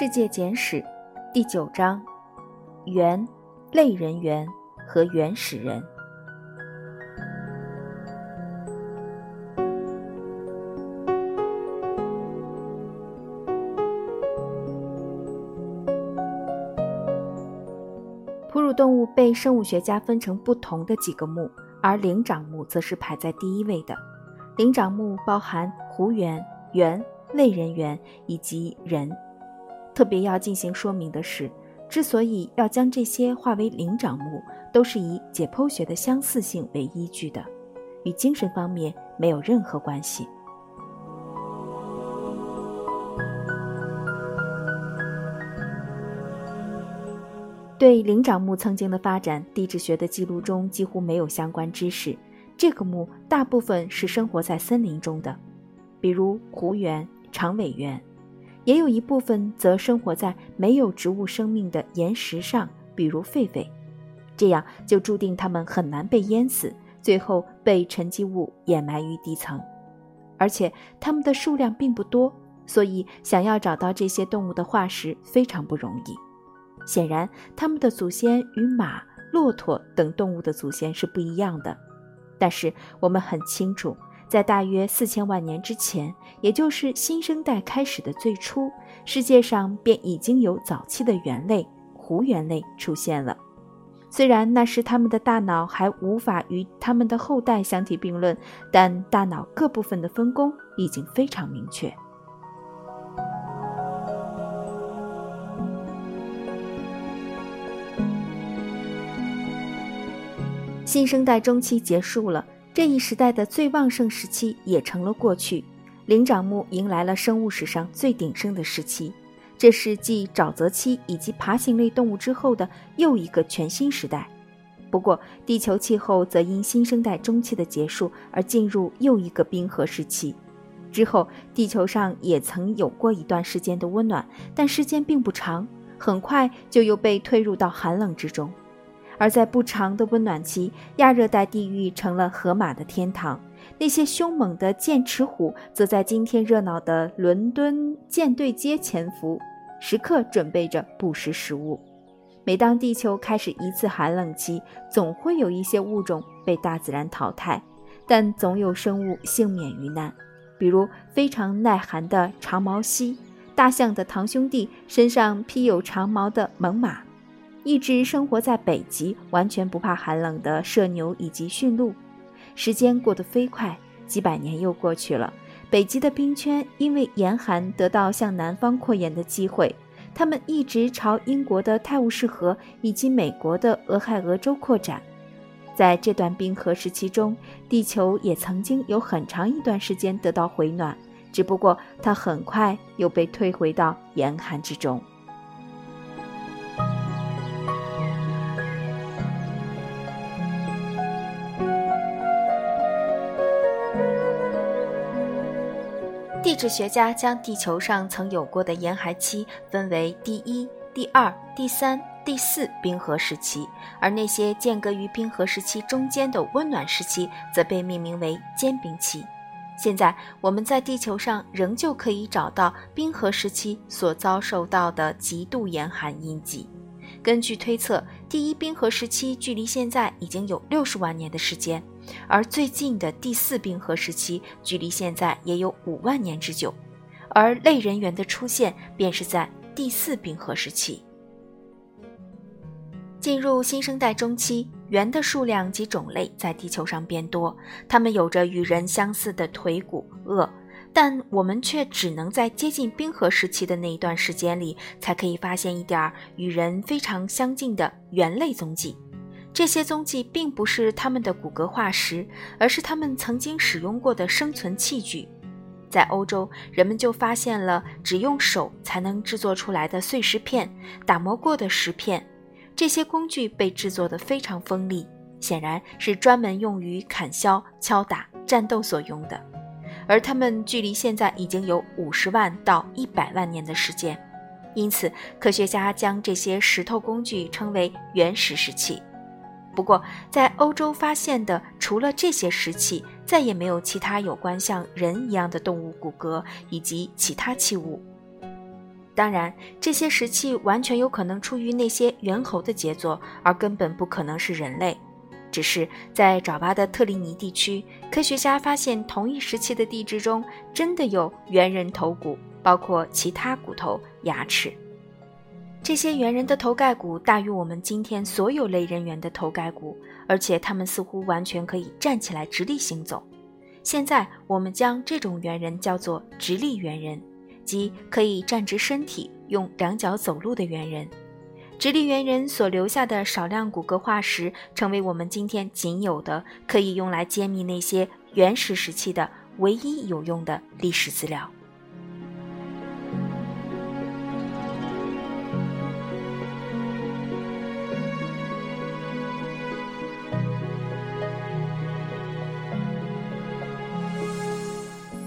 世界简史第九章：猿、类人猿和原始人。哺乳动物被生物学家分成不同的几个目，而灵长目则是排在第一位的。灵长目包含狐猿、猿、类人猿以及人。特别要进行说明的是，之所以要将这些划为灵长目，都是以解剖学的相似性为依据的，与精神方面没有任何关系。对灵长目曾经的发展，地质学的记录中几乎没有相关知识。这个目大部分是生活在森林中的，比如狐猿、长尾猿。也有一部分则生活在没有植物生命的岩石上，比如狒狒，这样就注定它们很难被淹死，最后被沉积物掩埋于地层。而且它们的数量并不多，所以想要找到这些动物的化石非常不容易。显然，它们的祖先与马、骆驼等动物的祖先是不一样的。但是我们很清楚。在大约四千万年之前，也就是新生代开始的最初，世界上便已经有早期的猿类——狐猿类出现了。虽然那时它们的大脑还无法与它们的后代相提并论，但大脑各部分的分工已经非常明确。新生代中期结束了。这一时代的最旺盛时期也成了过去，灵长目迎来了生物史上最鼎盛的时期。这是继沼泽期以及爬行类动物之后的又一个全新时代。不过，地球气候则因新生代中期的结束而进入又一个冰河时期。之后，地球上也曾有过一段时间的温暖，但时间并不长，很快就又被推入到寒冷之中。而在不长的温暖期，亚热带地域成了河马的天堂。那些凶猛的剑齿虎则在今天热闹的伦敦舰队街潜伏，时刻准备着捕食食物。每当地球开始一次寒冷期，总会有一些物种被大自然淘汰，但总有生物幸免于难，比如非常耐寒的长毛犀、大象的堂兄弟身上披有长毛的猛犸。一直生活在北极、完全不怕寒冷的麝牛以及驯鹿。时间过得飞快，几百年又过去了。北极的冰圈因为严寒得到向南方扩延的机会，它们一直朝英国的泰晤士河以及美国的俄亥俄州扩展。在这段冰河时期中，地球也曾经有很长一段时间得到回暖，只不过它很快又被退回到严寒之中。地质学家将地球上曾有过的严寒期分为第一、第二、第三、第四冰河时期，而那些间隔于冰河时期中间的温暖时期则被命名为间冰期。现在我们在地球上仍旧可以找到冰河时期所遭受到的极度严寒印记。根据推测，第一冰河时期距离现在已经有六十万年的时间。而最近的第四冰河时期，距离现在也有五万年之久，而类人猿的出现便是在第四冰河时期。进入新生代中期，猿的数量及种类在地球上变多，它们有着与人相似的腿骨、颚，但我们却只能在接近冰河时期的那一段时间里，才可以发现一点与人非常相近的猿类踪迹。这些踪迹并不是他们的骨骼化石，而是他们曾经使用过的生存器具。在欧洲，人们就发现了只用手才能制作出来的碎石片、打磨过的石片。这些工具被制作得非常锋利，显然是专门用于砍削、敲打、战斗所用的。而它们距离现在已经有五十万到一百万年的时间，因此科学家将这些石头工具称为原始石器。不过，在欧洲发现的除了这些石器，再也没有其他有关像人一样的动物骨骼以及其他器物。当然，这些石器完全有可能出于那些猿猴的杰作，而根本不可能是人类。只是在爪哇的特立尼地区，科学家发现同一时期的地质中真的有猿人头骨，包括其他骨头、牙齿。这些猿人的头盖骨大于我们今天所有类人猿的头盖骨，而且他们似乎完全可以站起来直立行走。现在我们将这种猿人叫做直立猿人，即可以站直身体、用两脚走路的猿人。直立猿人所留下的少量骨骼化石，成为我们今天仅有的可以用来揭秘那些原始时期的唯一有用的历史资料。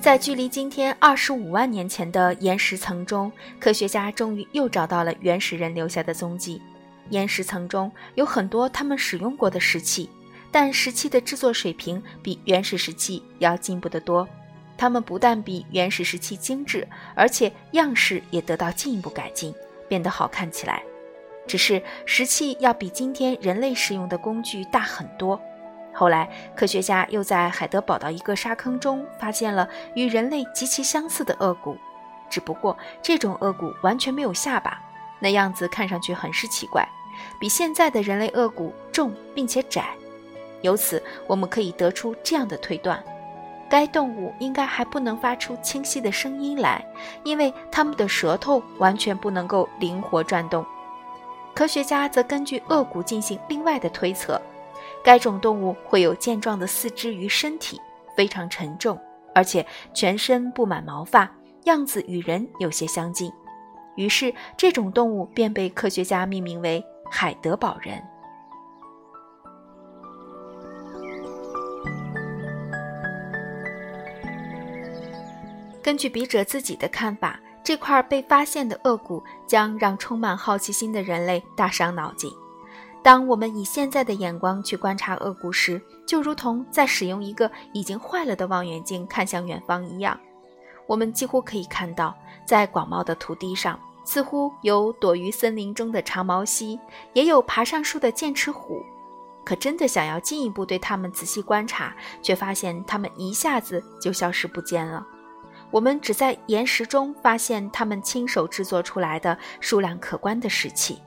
在距离今天二十五万年前的岩石层中，科学家终于又找到了原始人留下的踪迹。岩石层中有很多他们使用过的石器，但石器的制作水平比原始石器要进步得多。它们不但比原始石器精致，而且样式也得到进一步改进，变得好看起来。只是石器要比今天人类使用的工具大很多。后来，科学家又在海德堡的一个沙坑中发现了与人类极其相似的颚骨，只不过这种颚骨完全没有下巴，那样子看上去很是奇怪，比现在的人类颚骨重并且窄。由此，我们可以得出这样的推断：该动物应该还不能发出清晰的声音来，因为它们的舌头完全不能够灵活转动。科学家则根据颚骨进行另外的推测。该种动物会有健壮的四肢与身体，非常沉重，而且全身布满毛发，样子与人有些相近。于是，这种动物便被科学家命名为海德堡人。根据笔者自己的看法，这块被发现的颚骨将让充满好奇心的人类大伤脑筋。当我们以现在的眼光去观察颚骨时，就如同在使用一个已经坏了的望远镜看向远方一样。我们几乎可以看到，在广袤的土地上，似乎有躲于森林中的长毛蜥，也有爬上树的剑齿虎。可真的想要进一步对它们仔细观察，却发现它们一下子就消失不见了。我们只在岩石中发现它们亲手制作出来的数量可观的石器。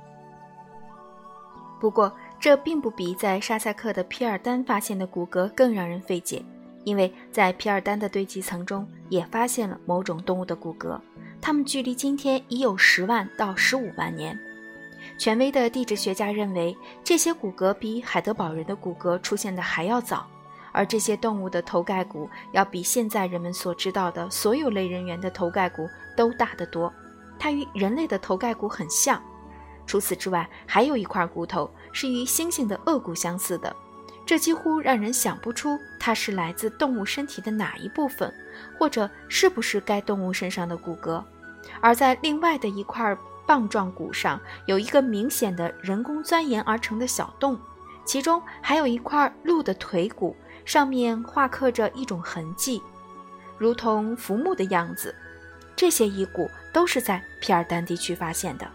不过，这并不比在沙塞克的皮尔丹发现的骨骼更让人费解，因为在皮尔丹的堆积层中也发现了某种动物的骨骼，它们距离今天已有十万到十五万年。权威的地质学家认为，这些骨骼比海德堡人的骨骼出现的还要早，而这些动物的头盖骨要比现在人们所知道的所有类人猿的头盖骨都大得多，它与人类的头盖骨很像。除此之外，还有一块骨头是与猩猩的颚骨相似的，这几乎让人想不出它是来自动物身体的哪一部分，或者是不是该动物身上的骨骼。而在另外的一块棒状骨上，有一个明显的人工钻研而成的小洞，其中还有一块鹿的腿骨，上面画刻着一种痕迹，如同浮木的样子。这些遗骨都是在皮尔丹地区发现的。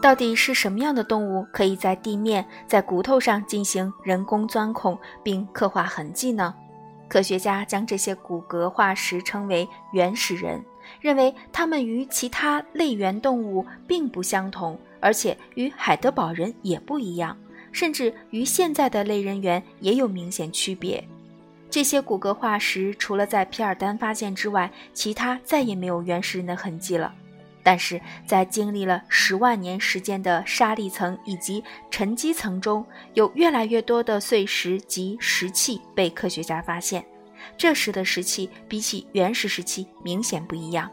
到底是什么样的动物可以在地面、在骨头上进行人工钻孔并刻画痕迹呢？科学家将这些骨骼化石称为原始人，认为它们与其他类猿动物并不相同，而且与海德堡人也不一样，甚至与现在的类人猿也有明显区别。这些骨骼化石除了在皮尔丹发现之外，其他再也没有原始人的痕迹了。但是在经历了十万年时间的沙砾层以及沉积层中，有越来越多的碎石及石器被科学家发现。这时的石器比起原始时期明显不一样，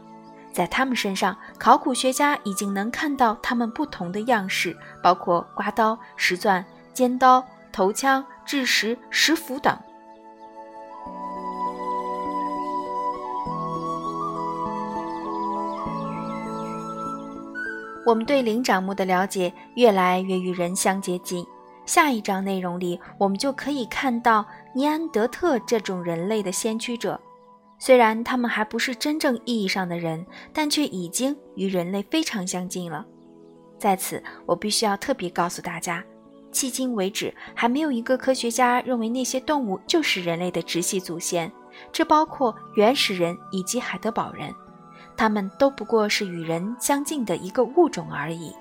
在他们身上，考古学家已经能看到它们不同的样式，包括刮刀、石钻、尖刀、头枪、制石、石斧等。我们对灵长目的了解越来越与人相接近。下一章内容里，我们就可以看到尼安德特这种人类的先驱者。虽然他们还不是真正意义上的人，但却已经与人类非常相近了。在此，我必须要特别告诉大家，迄今为止，还没有一个科学家认为那些动物就是人类的直系祖先，这包括原始人以及海德堡人，他们都不过是与人相近的一个物种而已。